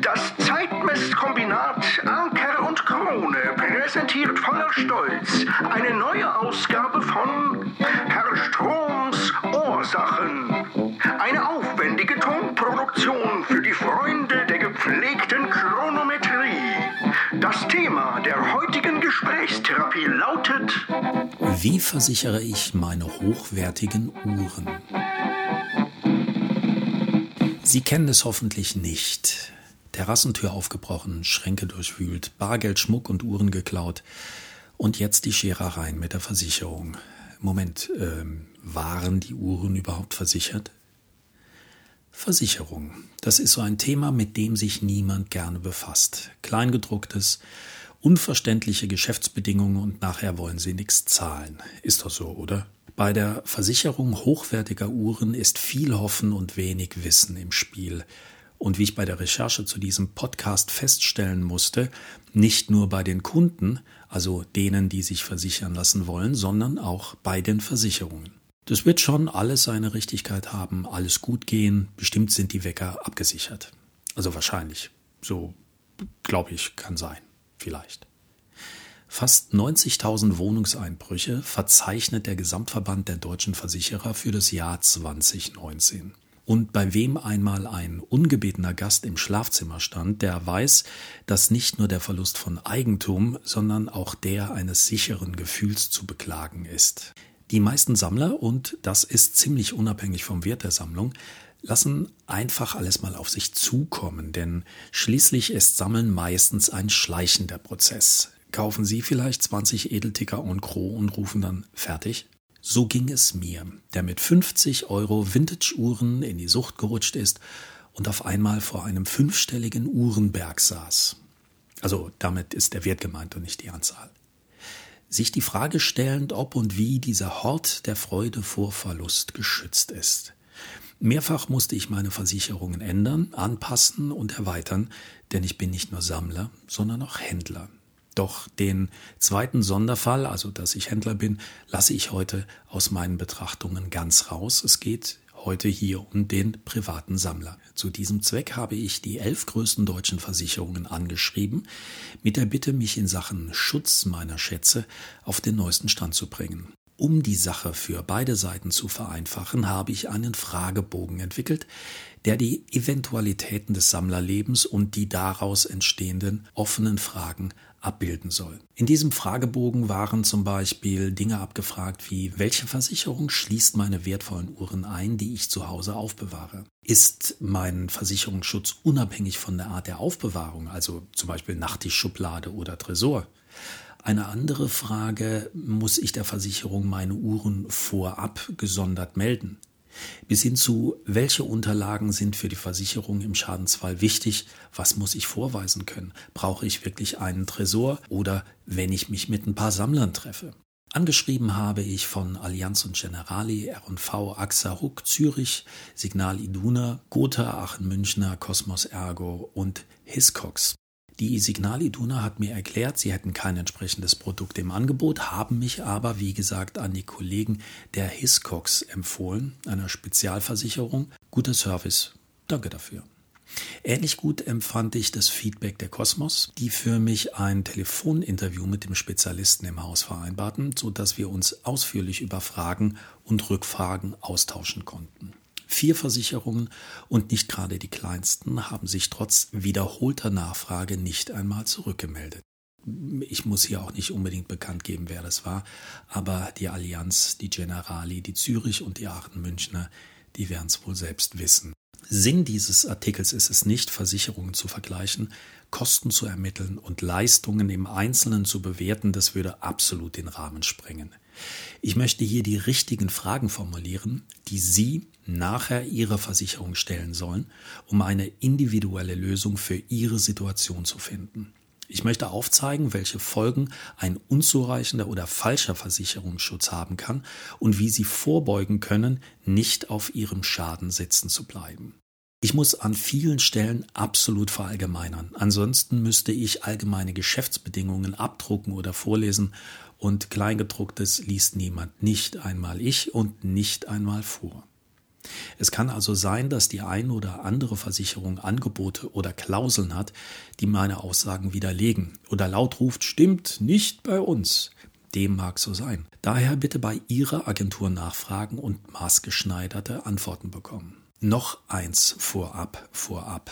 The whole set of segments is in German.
Das Zeitmesskombinat Anker und Krone präsentiert voller Stolz eine neue Ausgabe von Herr Stroms Ursachen. Eine aufwendige Tonproduktion für die Freunde der gepflegten Chronometrie. Das Thema der heutigen Gesprächstherapie lautet Wie versichere ich meine hochwertigen Uhren? Sie kennen es hoffentlich nicht. Terrassentür aufgebrochen, Schränke durchwühlt, Bargeld, Schmuck und Uhren geklaut. Und jetzt die Scherereien mit der Versicherung. Moment, ähm, waren die Uhren überhaupt versichert? Versicherung. Das ist so ein Thema, mit dem sich niemand gerne befasst. Kleingedrucktes, unverständliche Geschäftsbedingungen und nachher wollen sie nichts zahlen. Ist doch so, oder? Bei der Versicherung hochwertiger Uhren ist viel Hoffen und wenig Wissen im Spiel. Und wie ich bei der Recherche zu diesem Podcast feststellen musste, nicht nur bei den Kunden, also denen, die sich versichern lassen wollen, sondern auch bei den Versicherungen. Das wird schon alles seine Richtigkeit haben, alles gut gehen, bestimmt sind die Wecker abgesichert. Also wahrscheinlich. So, glaube ich, kann sein. Vielleicht. Fast 90.000 Wohnungseinbrüche verzeichnet der Gesamtverband der deutschen Versicherer für das Jahr 2019. Und bei wem einmal ein ungebetener Gast im Schlafzimmer stand, der weiß, dass nicht nur der Verlust von Eigentum, sondern auch der eines sicheren Gefühls zu beklagen ist. Die meisten Sammler, und das ist ziemlich unabhängig vom Wert der Sammlung, lassen einfach alles mal auf sich zukommen, denn schließlich ist Sammeln meistens ein schleichender Prozess kaufen Sie vielleicht 20 Edelticker en gros und rufen dann fertig? So ging es mir, der mit 50 Euro Vintage-Uhren in die Sucht gerutscht ist und auf einmal vor einem fünfstelligen Uhrenberg saß. Also damit ist der Wert gemeint und nicht die Anzahl. Sich die Frage stellend, ob und wie dieser Hort der Freude vor Verlust geschützt ist. Mehrfach musste ich meine Versicherungen ändern, anpassen und erweitern, denn ich bin nicht nur Sammler, sondern auch Händler. Doch den zweiten Sonderfall, also dass ich Händler bin, lasse ich heute aus meinen Betrachtungen ganz raus. Es geht heute hier um den privaten Sammler. Zu diesem Zweck habe ich die elf größten deutschen Versicherungen angeschrieben, mit der Bitte, mich in Sachen Schutz meiner Schätze auf den neuesten Stand zu bringen. Um die Sache für beide Seiten zu vereinfachen, habe ich einen Fragebogen entwickelt, der die Eventualitäten des Sammlerlebens und die daraus entstehenden offenen Fragen abbilden soll. In diesem Fragebogen waren zum Beispiel Dinge abgefragt wie, welche Versicherung schließt meine wertvollen Uhren ein, die ich zu Hause aufbewahre? Ist mein Versicherungsschutz unabhängig von der Art der Aufbewahrung, also zum Beispiel Nachttischschublade oder Tresor? Eine andere Frage, muss ich der Versicherung meine Uhren vorab gesondert melden? bis hin zu, welche Unterlagen sind für die Versicherung im Schadensfall wichtig, was muss ich vorweisen können, brauche ich wirklich einen Tresor oder wenn ich mich mit ein paar Sammlern treffe. Angeschrieben habe ich von Allianz und Generali, R&V, AXA, Ruck, Zürich, Signal Iduna, Gotha, Aachen, Münchner, Cosmos Ergo und Hiscox. Die Signal Iduna hat mir erklärt, sie hätten kein entsprechendes Produkt im Angebot, haben mich aber, wie gesagt, an die Kollegen der Hiscox empfohlen, einer Spezialversicherung. Guter Service. Danke dafür. Ähnlich gut empfand ich das Feedback der Kosmos, die für mich ein Telefoninterview mit dem Spezialisten im Haus vereinbarten, so dass wir uns ausführlich über Fragen und Rückfragen austauschen konnten. Vier Versicherungen und nicht gerade die kleinsten haben sich trotz wiederholter Nachfrage nicht einmal zurückgemeldet. Ich muss hier auch nicht unbedingt bekannt geben, wer das war, aber die Allianz, die Generali, die Zürich und die Aachen Münchner, die werden es wohl selbst wissen. Sinn dieses Artikels ist es nicht, Versicherungen zu vergleichen, Kosten zu ermitteln und Leistungen im Einzelnen zu bewerten, das würde absolut den Rahmen sprengen. Ich möchte hier die richtigen Fragen formulieren, die Sie nachher Ihrer Versicherung stellen sollen, um eine individuelle Lösung für Ihre Situation zu finden. Ich möchte aufzeigen, welche Folgen ein unzureichender oder falscher Versicherungsschutz haben kann und wie Sie vorbeugen können, nicht auf Ihrem Schaden sitzen zu bleiben. Ich muss an vielen Stellen absolut verallgemeinern. Ansonsten müsste ich allgemeine Geschäftsbedingungen abdrucken oder vorlesen und Kleingedrucktes liest niemand, nicht einmal ich und nicht einmal vor. Es kann also sein, dass die eine oder andere Versicherung Angebote oder Klauseln hat, die meine Aussagen widerlegen oder laut ruft, stimmt nicht bei uns. Dem mag so sein. Daher bitte bei Ihrer Agentur nachfragen und maßgeschneiderte Antworten bekommen. Noch eins vorab, vorab.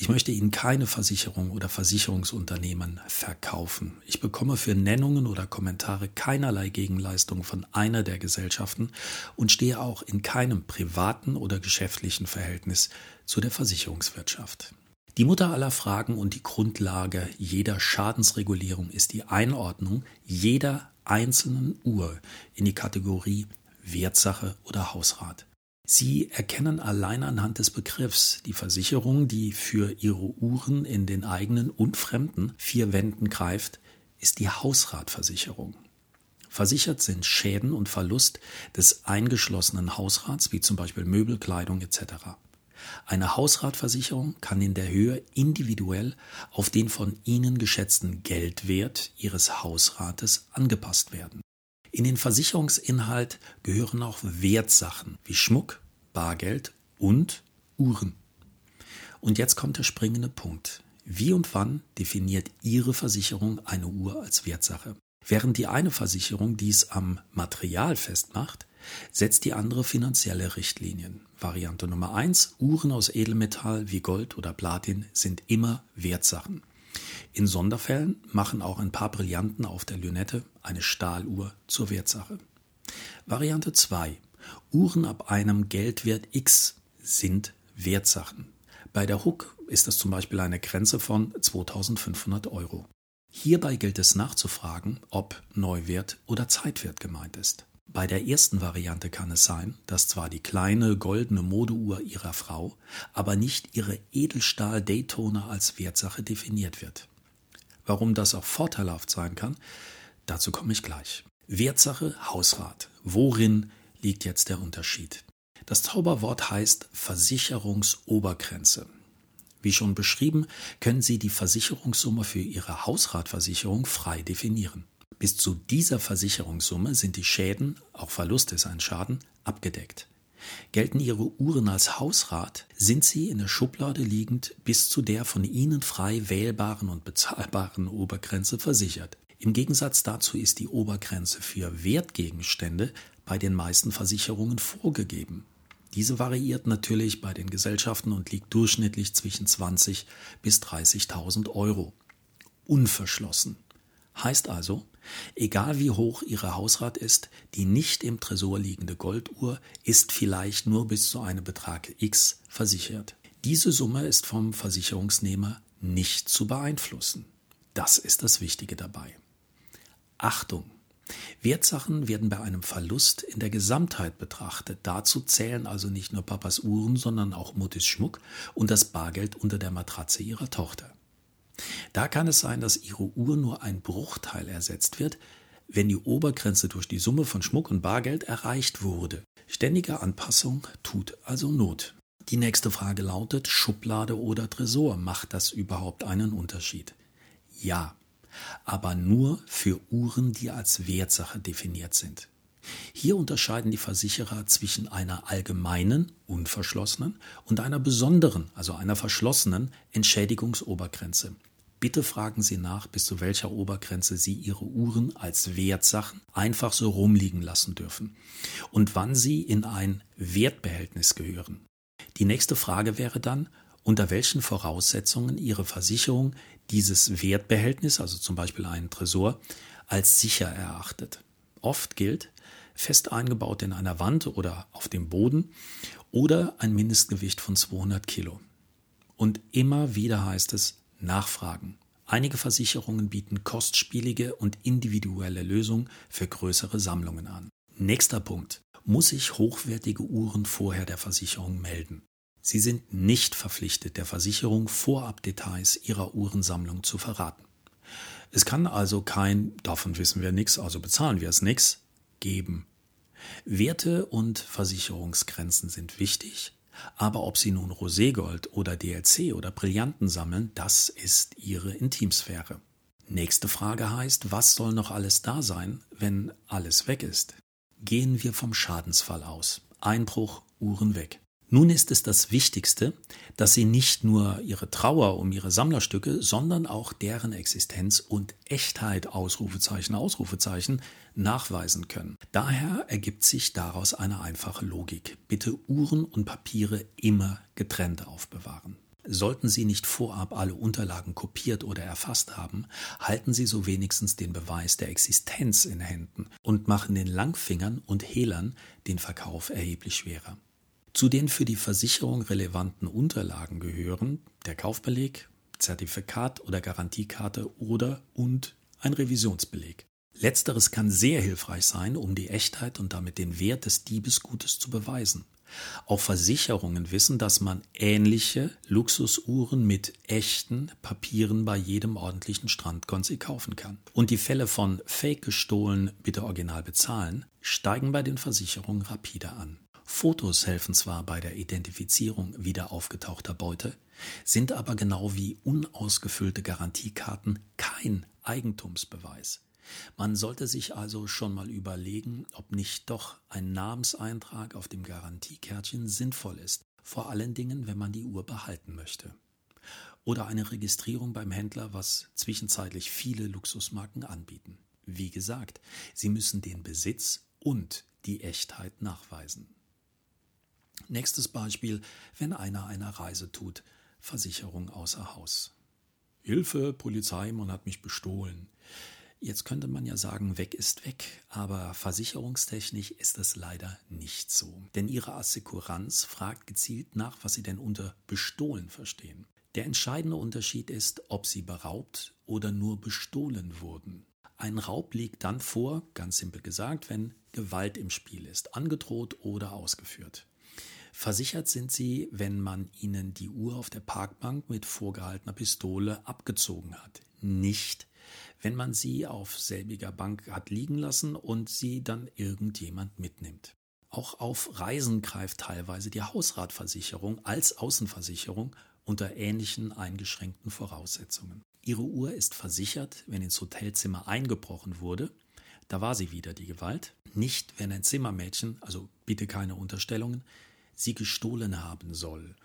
Ich möchte Ihnen keine Versicherung oder Versicherungsunternehmen verkaufen. Ich bekomme für Nennungen oder Kommentare keinerlei Gegenleistung von einer der Gesellschaften und stehe auch in keinem privaten oder geschäftlichen Verhältnis zu der Versicherungswirtschaft. Die Mutter aller Fragen und die Grundlage jeder Schadensregulierung ist die Einordnung jeder einzelnen Uhr in die Kategorie Wertsache oder Hausrat. Sie erkennen allein anhand des Begriffs die Versicherung, die für Ihre Uhren in den eigenen und fremden vier Wänden greift, ist die Hausratversicherung. Versichert sind Schäden und Verlust des eingeschlossenen Hausrats, wie zum Beispiel Möbel, Kleidung etc. Eine Hausratversicherung kann in der Höhe individuell auf den von Ihnen geschätzten Geldwert Ihres Hausrates angepasst werden. In den Versicherungsinhalt gehören auch Wertsachen wie Schmuck, Bargeld und Uhren. Und jetzt kommt der springende Punkt. Wie und wann definiert Ihre Versicherung eine Uhr als Wertsache? Während die eine Versicherung dies am Material festmacht, setzt die andere finanzielle Richtlinien. Variante Nummer eins: Uhren aus Edelmetall wie Gold oder Platin sind immer Wertsachen. In Sonderfällen machen auch ein paar Brillanten auf der Lünette eine Stahluhr zur Wertsache. Variante 2. Uhren ab einem Geldwert X sind Wertsachen. Bei der Hook ist das zum Beispiel eine Grenze von 2500 Euro. Hierbei gilt es nachzufragen, ob Neuwert oder Zeitwert gemeint ist. Bei der ersten Variante kann es sein, dass zwar die kleine goldene Modeuhr ihrer Frau, aber nicht ihre Edelstahl Daytona als Wertsache definiert wird. Warum das auch vorteilhaft sein kann, dazu komme ich gleich. Wertsache Hausrat. Worin liegt jetzt der Unterschied? Das Zauberwort heißt Versicherungsobergrenze. Wie schon beschrieben, können Sie die Versicherungssumme für Ihre Hausratversicherung frei definieren. Bis zu dieser Versicherungssumme sind die Schäden, auch Verlust ist ein Schaden, abgedeckt. Gelten Ihre Uhren als Hausrat, sind sie in der Schublade liegend bis zu der von Ihnen frei wählbaren und bezahlbaren Obergrenze versichert. Im Gegensatz dazu ist die Obergrenze für Wertgegenstände bei den meisten Versicherungen vorgegeben. Diese variiert natürlich bei den Gesellschaften und liegt durchschnittlich zwischen 20 bis 30.000 Euro. Unverschlossen. Heißt also, egal wie hoch Ihre Hausrat ist, die nicht im Tresor liegende Golduhr ist vielleicht nur bis zu einem Betrag X versichert. Diese Summe ist vom Versicherungsnehmer nicht zu beeinflussen. Das ist das Wichtige dabei. Achtung! Wertsachen werden bei einem Verlust in der Gesamtheit betrachtet. Dazu zählen also nicht nur Papas Uhren, sondern auch Muttis Schmuck und das Bargeld unter der Matratze ihrer Tochter. Da kann es sein, dass Ihre Uhr nur ein Bruchteil ersetzt wird, wenn die Obergrenze durch die Summe von Schmuck und Bargeld erreicht wurde. Ständige Anpassung tut also Not. Die nächste Frage lautet, Schublade oder Tresor, macht das überhaupt einen Unterschied? Ja, aber nur für Uhren, die als Wertsache definiert sind. Hier unterscheiden die Versicherer zwischen einer allgemeinen, unverschlossenen und einer besonderen, also einer verschlossenen Entschädigungsobergrenze. Bitte fragen Sie nach, bis zu welcher Obergrenze Sie Ihre Uhren als Wertsachen einfach so rumliegen lassen dürfen und wann sie in ein Wertbehältnis gehören. Die nächste Frage wäre dann, unter welchen Voraussetzungen Ihre Versicherung dieses Wertbehältnis, also zum Beispiel einen Tresor, als sicher erachtet. Oft gilt, fest eingebaut in einer Wand oder auf dem Boden oder ein Mindestgewicht von 200 Kilo. Und immer wieder heißt es, Nachfragen. Einige Versicherungen bieten kostspielige und individuelle Lösungen für größere Sammlungen an. Nächster Punkt. Muss ich hochwertige Uhren vorher der Versicherung melden? Sie sind nicht verpflichtet, der Versicherung vorab Details ihrer Uhrensammlung zu verraten. Es kann also kein, davon wissen wir nichts, also bezahlen wir es nichts, geben. Werte und Versicherungsgrenzen sind wichtig, aber ob Sie nun Roségold oder DLC oder Brillanten sammeln, das ist Ihre Intimsphäre. Nächste Frage heißt, was soll noch alles da sein, wenn alles weg ist? Gehen wir vom Schadensfall aus. Einbruch, Uhren weg. Nun ist es das Wichtigste, dass Sie nicht nur Ihre Trauer um Ihre Sammlerstücke, sondern auch deren Existenz und Echtheit Ausrufezeichen Ausrufezeichen nachweisen können. Daher ergibt sich daraus eine einfache Logik. Bitte Uhren und Papiere immer getrennt aufbewahren. Sollten Sie nicht vorab alle Unterlagen kopiert oder erfasst haben, halten Sie so wenigstens den Beweis der Existenz in Händen und machen den Langfingern und Hehlern den Verkauf erheblich schwerer. Zu den für die Versicherung relevanten Unterlagen gehören der Kaufbeleg, Zertifikat oder Garantiekarte oder und ein Revisionsbeleg. Letzteres kann sehr hilfreich sein, um die Echtheit und damit den Wert des Diebesgutes zu beweisen. Auch Versicherungen wissen, dass man ähnliche Luxusuhren mit echten Papieren bei jedem ordentlichen Strandkonzi kaufen kann. Und die Fälle von Fake gestohlen, bitte original bezahlen, steigen bei den Versicherungen rapide an. Fotos helfen zwar bei der Identifizierung wieder aufgetauchter Beute, sind aber genau wie unausgefüllte Garantiekarten kein Eigentumsbeweis. Man sollte sich also schon mal überlegen, ob nicht doch ein Namenseintrag auf dem Garantiekärtchen sinnvoll ist, vor allen Dingen, wenn man die Uhr behalten möchte. Oder eine Registrierung beim Händler, was zwischenzeitlich viele Luxusmarken anbieten. Wie gesagt, Sie müssen den Besitz und die Echtheit nachweisen. Nächstes Beispiel, wenn einer eine Reise tut, Versicherung außer Haus. Hilfe, Polizei, man hat mich bestohlen. Jetzt könnte man ja sagen, weg ist weg, aber versicherungstechnisch ist es leider nicht so. Denn Ihre Assekuranz fragt gezielt nach, was Sie denn unter bestohlen verstehen. Der entscheidende Unterschied ist, ob Sie beraubt oder nur bestohlen wurden. Ein Raub liegt dann vor, ganz simpel gesagt, wenn Gewalt im Spiel ist, angedroht oder ausgeführt. Versichert sind sie, wenn man ihnen die Uhr auf der Parkbank mit vorgehaltener Pistole abgezogen hat. Nicht, wenn man sie auf selbiger Bank hat liegen lassen und sie dann irgendjemand mitnimmt. Auch auf Reisen greift teilweise die Hausratversicherung als Außenversicherung unter ähnlichen eingeschränkten Voraussetzungen. Ihre Uhr ist versichert, wenn ins Hotelzimmer eingebrochen wurde. Da war sie wieder die Gewalt. Nicht, wenn ein Zimmermädchen, also bitte keine Unterstellungen, sie gestohlen haben soll.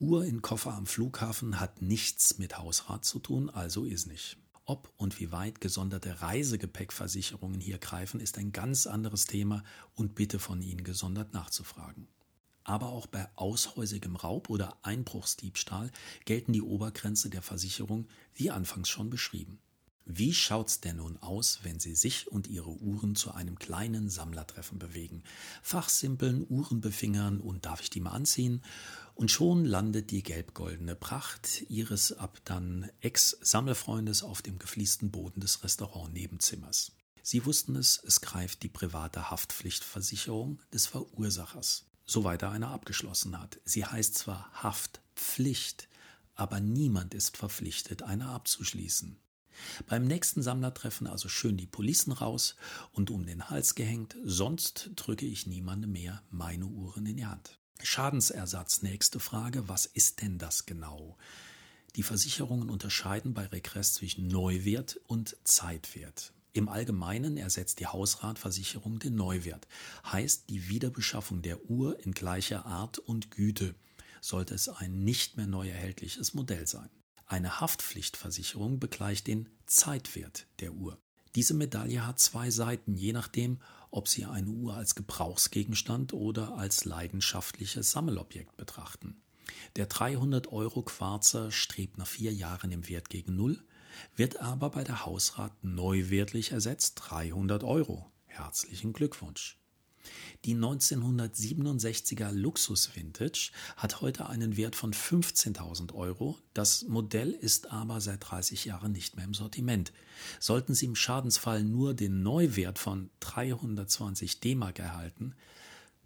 Uhr in Koffer am Flughafen hat nichts mit Hausrat zu tun, also ist nicht. Ob und wie weit gesonderte Reisegepäckversicherungen hier greifen, ist ein ganz anderes Thema und bitte von Ihnen gesondert nachzufragen. Aber auch bei aushäusigem Raub oder Einbruchsdiebstahl gelten die Obergrenze der Versicherung wie anfangs schon beschrieben. Wie schaut's denn nun aus, wenn Sie sich und Ihre Uhren zu einem kleinen Sammlertreffen bewegen? Fachsimpeln, Uhren befingern und darf ich die mal anziehen? Und schon landet die gelb-goldene Pracht Ihres ab dann Ex-Sammelfreundes auf dem gefliesten Boden des Restaurant-Nebenzimmers. Sie wussten es, es greift die private Haftpflichtversicherung des Verursachers, soweit er eine abgeschlossen hat. Sie heißt zwar Haftpflicht, aber niemand ist verpflichtet, eine abzuschließen. Beim nächsten Sammlertreffen also schön die Policen raus und um den Hals gehängt, sonst drücke ich niemandem mehr meine Uhren in die Hand. Schadensersatz, nächste Frage, was ist denn das genau? Die Versicherungen unterscheiden bei Regress zwischen Neuwert und Zeitwert. Im Allgemeinen ersetzt die Hausratversicherung den Neuwert, heißt die Wiederbeschaffung der Uhr in gleicher Art und Güte, sollte es ein nicht mehr neu erhältliches Modell sein. Eine Haftpflichtversicherung begleicht den Zeitwert der Uhr. Diese Medaille hat zwei Seiten, je nachdem, ob Sie eine Uhr als Gebrauchsgegenstand oder als leidenschaftliches Sammelobjekt betrachten. Der 300 Euro Quarzer strebt nach vier Jahren im Wert gegen Null, wird aber bei der Hausrat neuwertlich ersetzt 300 Euro. Herzlichen Glückwunsch. Die 1967er Luxus Vintage hat heute einen Wert von 15.000 Euro. Das Modell ist aber seit 30 Jahren nicht mehr im Sortiment. Sollten Sie im Schadensfall nur den Neuwert von 320 D-Mark erhalten,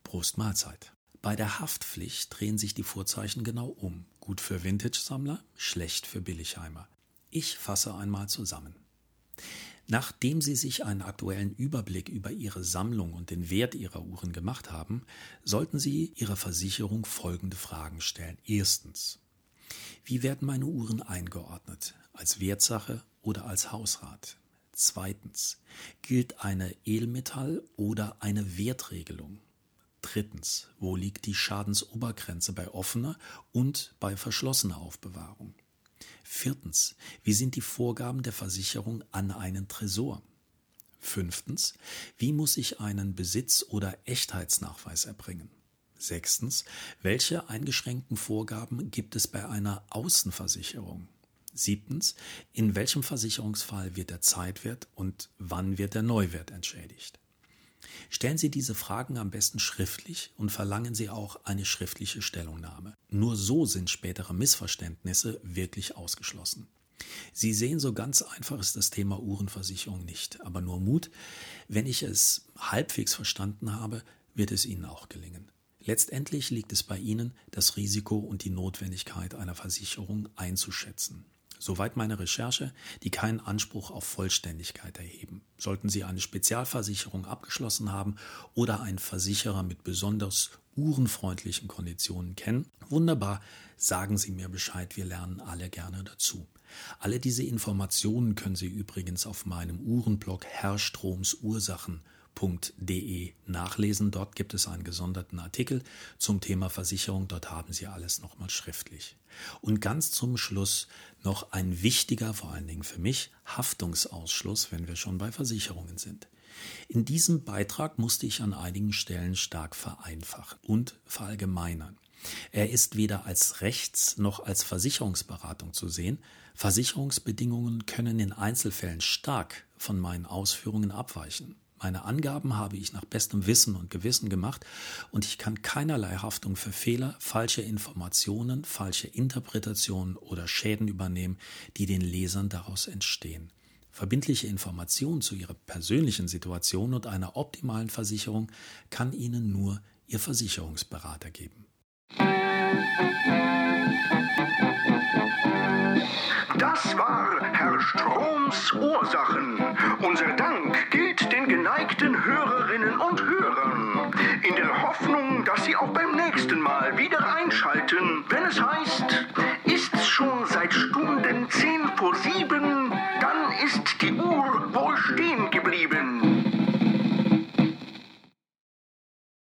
Prost Mahlzeit. Bei der Haftpflicht drehen sich die Vorzeichen genau um. Gut für Vintage-Sammler, schlecht für Billigheimer. Ich fasse einmal zusammen. Nachdem Sie sich einen aktuellen Überblick über Ihre Sammlung und den Wert Ihrer Uhren gemacht haben, sollten Sie Ihrer Versicherung folgende Fragen stellen. Erstens. Wie werden meine Uhren eingeordnet? Als Wertsache oder als Hausrat? Zweitens. Gilt eine Edelmetall- oder eine Wertregelung? Drittens, wo liegt die Schadensobergrenze bei offener und bei verschlossener Aufbewahrung? Viertens, wie sind die Vorgaben der Versicherung an einen Tresor? Fünftens, wie muss ich einen Besitz- oder Echtheitsnachweis erbringen? Sechstens, welche eingeschränkten Vorgaben gibt es bei einer Außenversicherung? Siebtens, in welchem Versicherungsfall wird der Zeitwert und wann wird der Neuwert entschädigt? Stellen Sie diese Fragen am besten schriftlich und verlangen Sie auch eine schriftliche Stellungnahme. Nur so sind spätere Missverständnisse wirklich ausgeschlossen. Sie sehen, so ganz einfach ist das Thema Uhrenversicherung nicht, aber nur Mut. Wenn ich es halbwegs verstanden habe, wird es Ihnen auch gelingen. Letztendlich liegt es bei Ihnen, das Risiko und die Notwendigkeit einer Versicherung einzuschätzen. Soweit meine Recherche, die keinen Anspruch auf Vollständigkeit erheben. Sollten Sie eine Spezialversicherung abgeschlossen haben oder einen Versicherer mit besonders uhrenfreundlichen Konditionen kennen, wunderbar, sagen Sie mir Bescheid, wir lernen alle gerne dazu. Alle diese Informationen können Sie übrigens auf meinem Uhrenblog Herrstroms Ursachen nachlesen. Dort gibt es einen gesonderten Artikel zum Thema Versicherung. Dort haben Sie alles nochmal schriftlich. Und ganz zum Schluss noch ein wichtiger, vor allen Dingen für mich, Haftungsausschluss, wenn wir schon bei Versicherungen sind. In diesem Beitrag musste ich an einigen Stellen stark vereinfachen und verallgemeinern. Er ist weder als Rechts- noch als Versicherungsberatung zu sehen. Versicherungsbedingungen können in Einzelfällen stark von meinen Ausführungen abweichen. Meine Angaben habe ich nach bestem Wissen und Gewissen gemacht und ich kann keinerlei Haftung für Fehler, falsche Informationen, falsche Interpretationen oder Schäden übernehmen, die den Lesern daraus entstehen. Verbindliche Informationen zu Ihrer persönlichen Situation und einer optimalen Versicherung kann Ihnen nur Ihr Versicherungsberater geben. Das war Stroms Ursachen. Unser Dank gilt den geneigten Hörerinnen und Hörern. In der Hoffnung, dass Sie auch beim nächsten Mal wieder einschalten, wenn es heißt, ist's schon seit Stunden 10 vor 7